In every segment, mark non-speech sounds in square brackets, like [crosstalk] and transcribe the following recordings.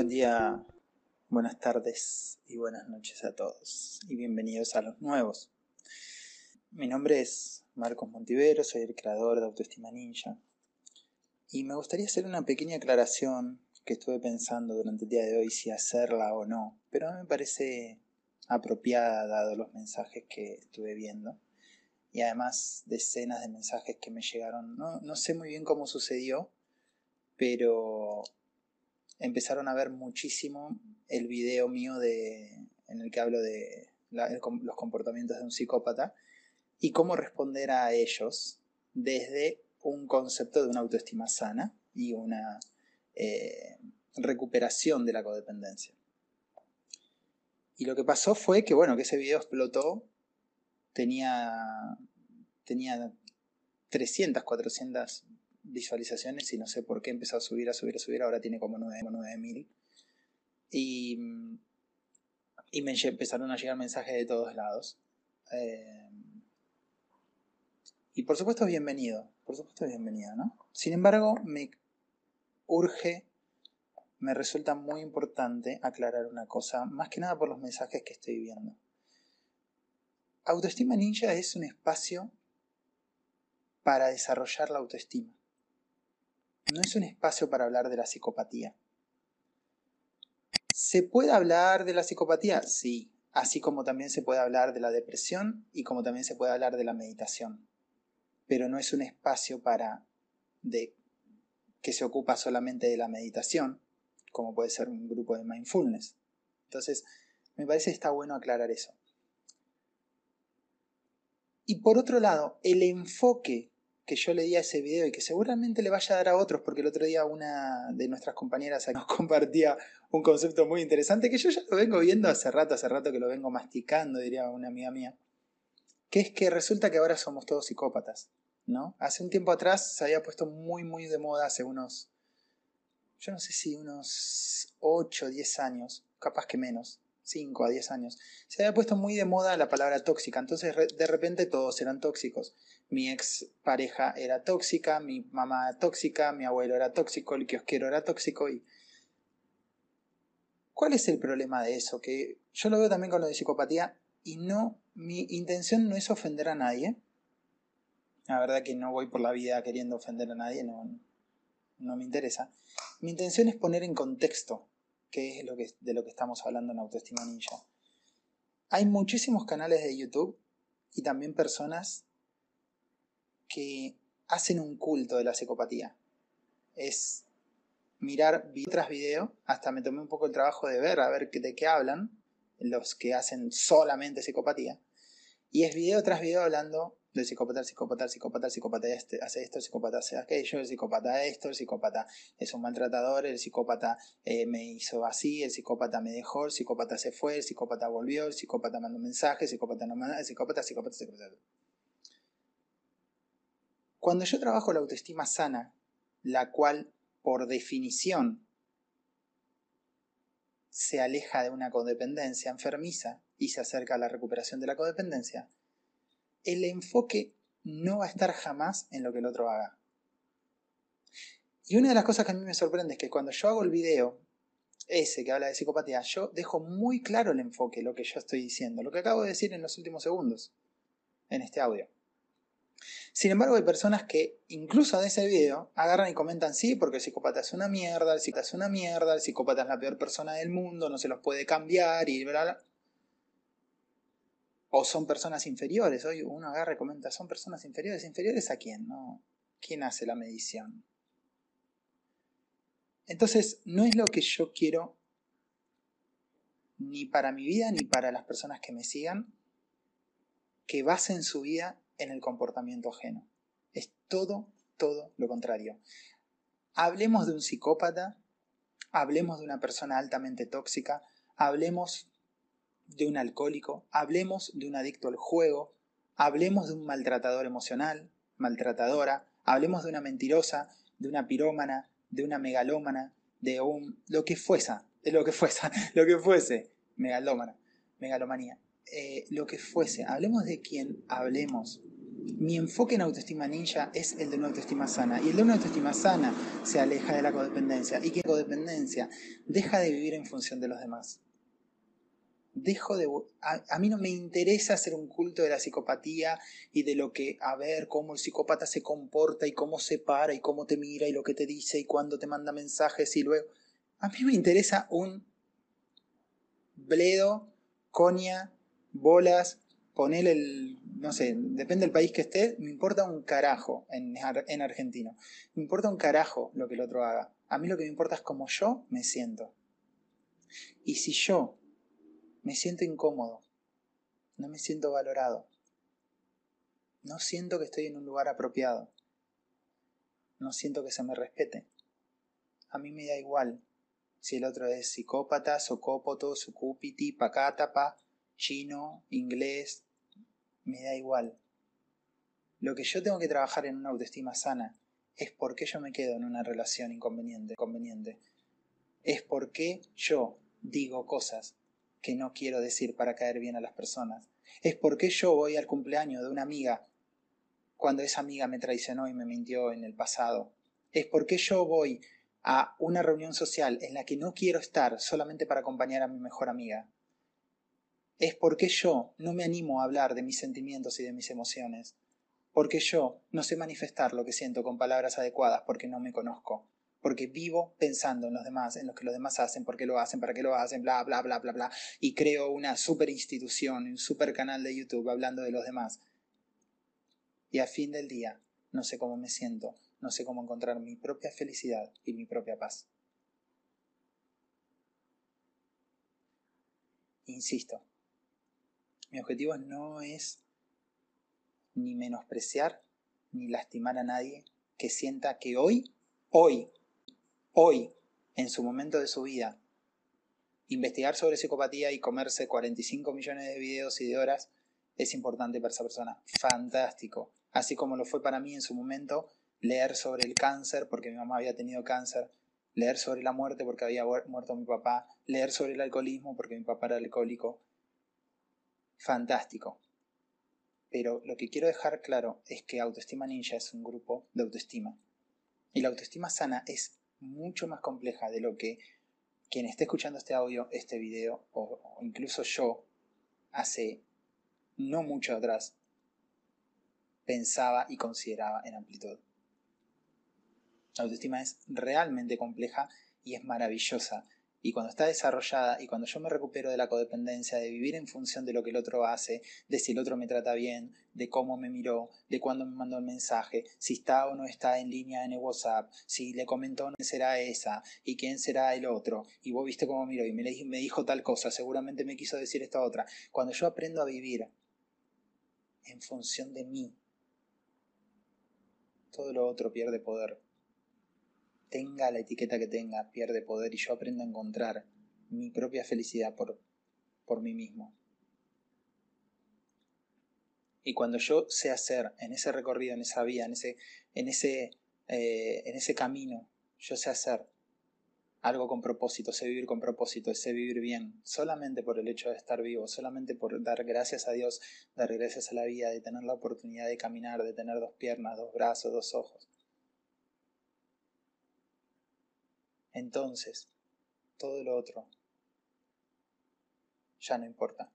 Buen día, buenas tardes y buenas noches a todos y bienvenidos a los nuevos. Mi nombre es Marcos Montivero, soy el creador de Autoestima Ninja y me gustaría hacer una pequeña aclaración que estuve pensando durante el día de hoy si hacerla o no, pero me parece apropiada dado los mensajes que estuve viendo y además decenas de mensajes que me llegaron. No, no sé muy bien cómo sucedió, pero empezaron a ver muchísimo el video mío de, en el que hablo de los comportamientos de un psicópata y cómo responder a ellos desde un concepto de una autoestima sana y una eh, recuperación de la codependencia. Y lo que pasó fue que, bueno, que ese video explotó, tenía, tenía 300, 400 visualizaciones y no sé por qué empezó a subir, a subir, a subir, ahora tiene como 9.000. Y, y me empezaron a llegar mensajes de todos lados. Eh, y por supuesto es bienvenido, por supuesto es bienvenido, ¿no? Sin embargo, me urge, me resulta muy importante aclarar una cosa, más que nada por los mensajes que estoy viendo. Autoestima Ninja es un espacio para desarrollar la autoestima no es un espacio para hablar de la psicopatía. ¿Se puede hablar de la psicopatía? Sí, así como también se puede hablar de la depresión y como también se puede hablar de la meditación. Pero no es un espacio para de que se ocupa solamente de la meditación, como puede ser un grupo de mindfulness. Entonces, me parece que está bueno aclarar eso. Y por otro lado, el enfoque que yo le di a ese video y que seguramente le vaya a dar a otros, porque el otro día una de nuestras compañeras nos [laughs] compartía un concepto muy interesante que yo ya lo vengo viendo hace rato, hace rato que lo vengo masticando, diría una amiga mía, que es que resulta que ahora somos todos psicópatas, ¿no? Hace un tiempo atrás se había puesto muy, muy de moda, hace unos, yo no sé si unos 8 o 10 años, capaz que menos, 5 a 10 años, se había puesto muy de moda la palabra tóxica, entonces de repente todos eran tóxicos mi ex pareja era tóxica, mi mamá tóxica, mi abuelo era tóxico, el kiosquero era tóxico y... ¿Cuál es el problema de eso? Que yo lo veo también con lo de psicopatía y no, mi intención no es ofender a nadie. La verdad que no voy por la vida queriendo ofender a nadie, no, no me interesa. Mi intención es poner en contexto qué es lo que, de lo que estamos hablando en Autoestima Ninja. Hay muchísimos canales de YouTube y también personas que hacen un culto de la psicopatía. Es mirar video tras video, hasta me tomé un poco el trabajo de ver a ver de qué hablan los que hacen solamente psicopatía. Y es video tras video hablando del psicópata, el psicópata, el psicópata, el psicópata este, hace esto, el psicópata hace aquello, el psicópata esto, el psicópata es un maltratador, el psicópata eh, me hizo así, el psicópata me dejó, el psicópata se fue, el psicópata volvió, el psicópata mandó mensajes, el psicópata no manda, el psicópata, psicópata, psicópata. Cuando yo trabajo la autoestima sana, la cual por definición se aleja de una codependencia enfermiza y se acerca a la recuperación de la codependencia, el enfoque no va a estar jamás en lo que el otro haga. Y una de las cosas que a mí me sorprende es que cuando yo hago el video, ese que habla de psicopatía, yo dejo muy claro el enfoque, lo que yo estoy diciendo, lo que acabo de decir en los últimos segundos, en este audio. Sin embargo, hay personas que, incluso de ese video, agarran y comentan, sí, porque el psicópata es una mierda, el psicópata es una mierda, el psicópata es la peor persona del mundo, no se los puede cambiar y bla, bla. O son personas inferiores. Hoy uno agarra y comenta, ¿son personas inferiores? ¿Inferiores a quién? No? ¿Quién hace la medición? Entonces, no es lo que yo quiero ni para mi vida ni para las personas que me sigan, que basen su vida en el comportamiento ajeno. Es todo, todo lo contrario. Hablemos de un psicópata, hablemos de una persona altamente tóxica, hablemos de un alcohólico, hablemos de un adicto al juego, hablemos de un maltratador emocional, maltratadora, hablemos de una mentirosa, de una pirómana, de una megalómana, de un lo que fuese, lo que fuese, [laughs] lo que fuese, megalómana, megalomanía, eh, lo que fuese, hablemos de quien hablemos, mi enfoque en autoestima ninja es el de una autoestima sana. Y el de una autoestima sana se aleja de la codependencia. Y que codependencia deja de vivir en función de los demás. Dejo de. A, mí no me interesa hacer un culto de la psicopatía y de lo que, a ver, cómo el psicópata se comporta y cómo se para y cómo te mira y lo que te dice y cuándo te manda mensajes y luego. A mí me interesa un bledo, coña, bolas, poner el, no sé, depende del país que esté, me importa un carajo en, en argentino. Me importa un carajo lo que el otro haga. A mí lo que me importa es cómo yo me siento. Y si yo me siento incómodo, no me siento valorado, no siento que estoy en un lugar apropiado, no siento que se me respete, a mí me da igual si el otro es psicópata, socópoto, sucúpiti, pacátapa, chino, inglés, me da igual. Lo que yo tengo que trabajar en una autoestima sana es por qué yo me quedo en una relación inconveniente, conveniente. Es por qué yo digo cosas que no quiero decir para caer bien a las personas. Es por qué yo voy al cumpleaños de una amiga cuando esa amiga me traicionó y me mintió en el pasado. Es por qué yo voy a una reunión social en la que no quiero estar solamente para acompañar a mi mejor amiga es porque yo no me animo a hablar de mis sentimientos y de mis emociones, porque yo no sé manifestar lo que siento con palabras adecuadas porque no me conozco, porque vivo pensando en los demás, en lo que los demás hacen, por qué lo hacen, para qué lo hacen, bla, bla, bla, bla, bla, y creo una super institución, un super canal de YouTube hablando de los demás. Y a fin del día, no sé cómo me siento, no sé cómo encontrar mi propia felicidad y mi propia paz. Insisto, mi objetivo no es ni menospreciar ni lastimar a nadie que sienta que hoy, hoy, hoy, en su momento de su vida, investigar sobre psicopatía y comerse 45 millones de videos y de horas es importante para esa persona. Fantástico. Así como lo fue para mí en su momento leer sobre el cáncer porque mi mamá había tenido cáncer, leer sobre la muerte porque había muerto mi papá, leer sobre el alcoholismo porque mi papá era alcohólico, fantástico. Pero lo que quiero dejar claro es que Autoestima Ninja es un grupo de autoestima. Y la autoestima sana es mucho más compleja de lo que quien esté escuchando este audio, este video, o, incluso yo, hace no mucho atrás, pensaba y consideraba en amplitud. La autoestima es realmente compleja y es maravillosa y cuando está desarrollada y cuando yo me recupero de la codependencia, de vivir en función de lo que el otro hace, de si el otro me trata bien, de cómo me miró, de cuándo me mandó el mensaje, si está o no está en línea en el WhatsApp, si le comentó quién será esa y quién será el otro, y vos viste cómo miró y me, me dijo tal cosa, seguramente me quiso decir esta otra. Cuando yo aprendo a vivir en función de mí, todo lo otro pierde poder tenga la etiqueta que tenga, pierde poder y yo aprendo a encontrar mi propia felicidad por, por mí mismo. Y cuando yo sé hacer en ese recorrido, en esa vía, en ese, en ese, eh, en ese camino, yo sé hacer algo con propósito, sé vivir con propósito, sé vivir bien, solamente por el hecho de estar vivo, solamente por dar gracias a Dios, dar gracias a la vida, de tener la oportunidad de caminar, de tener dos piernas, dos brazos, dos ojos. Entonces todo lo otro ya no importa.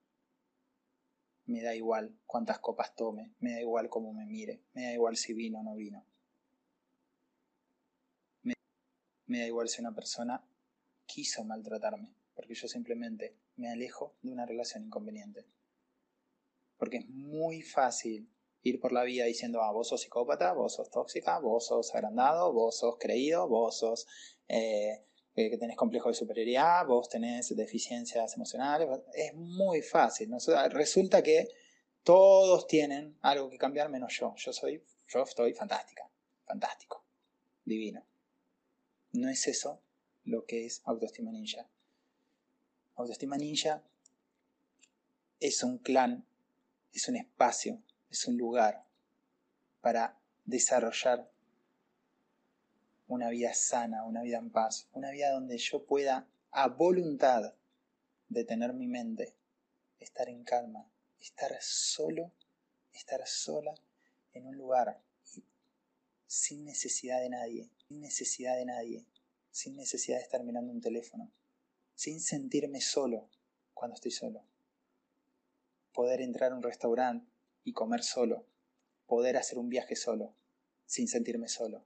Me da igual cuántas copas tome, me da igual cómo me mire, me da igual si vino o no vino. Me, me da igual si una persona quiso maltratarme, porque yo simplemente me alejo de una relación inconveniente. Porque es muy fácil ir por la vida diciendo, ah, vos sos psicópata, vos sos tóxica, vos sos agrandado, vos sos creído, vos sos eh, que tenés complejo de superioridad, vos tenés deficiencias emocionales, es muy fácil. Resulta que todos tienen algo que cambiar menos yo. Yo soy, yo estoy fantástica, fantástico, divino. No es eso lo que es autoestima ninja. Autoestima ninja es un clan, es un espacio es un lugar para desarrollar una vida sana, una vida en paz, una vida donde yo pueda a voluntad detener mi mente, estar en calma, estar solo, estar sola en un lugar sin necesidad de nadie, sin necesidad de nadie, sin necesidad de estar mirando un teléfono, sin sentirme solo cuando estoy solo. Poder entrar a un restaurante y comer solo, poder hacer un viaje solo, sin sentirme solo.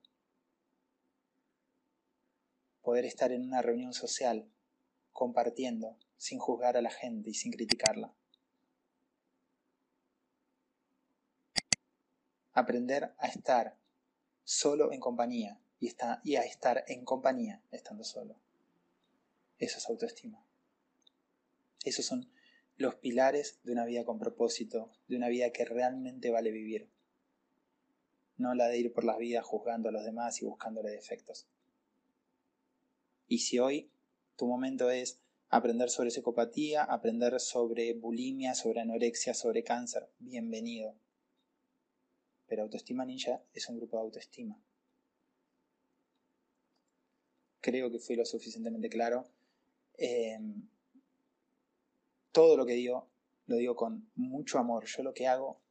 Poder estar en una reunión social, compartiendo, sin juzgar a la gente y sin criticarla. Aprender a estar solo en compañía y, a estar en compañía estando solo. Eso es autoestima. Esos son los pilares de una vida con propósito, de una vida que realmente vale vivir. No la de ir por las vidas juzgando a los demás y buscándole defectos. Y si hoy tu momento es aprender sobre psicopatía, aprender sobre bulimia, sobre anorexia, sobre cáncer, bienvenido. Pero Autoestima Ninja es un grupo de autoestima. Creo que fui lo suficientemente claro. Em, todo lo que digo, lo digo con mucho amor. Yo lo que hago,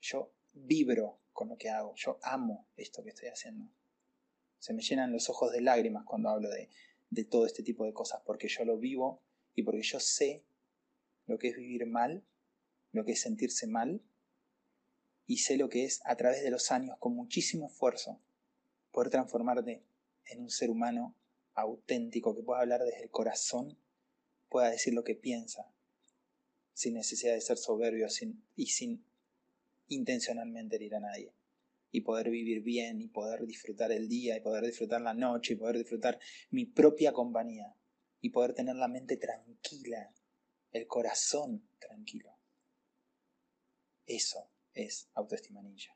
yo vibro con lo que hago. Yo amo esto que estoy haciendo. Se me llenan los ojos de lágrimas cuando hablo de, de todo este tipo de cosas, porque yo lo vivo y porque yo sé lo que es vivir mal, lo que es sentirse mal, y sé lo que es a través de los años, con muchísimo esfuerzo, poder transformarte en un ser humano auténtico que pueda hablar desde el corazón, pueda decir lo que piensa, sin necesidad de ser soberbio y sin intencionalmente herir a nadie y poder vivir bien y poder disfrutar el día y poder disfrutar la noche y poder disfrutar mi propia compañía y poder tener la mente tranquila, el corazón tranquilo. Eso es autoestima ninja.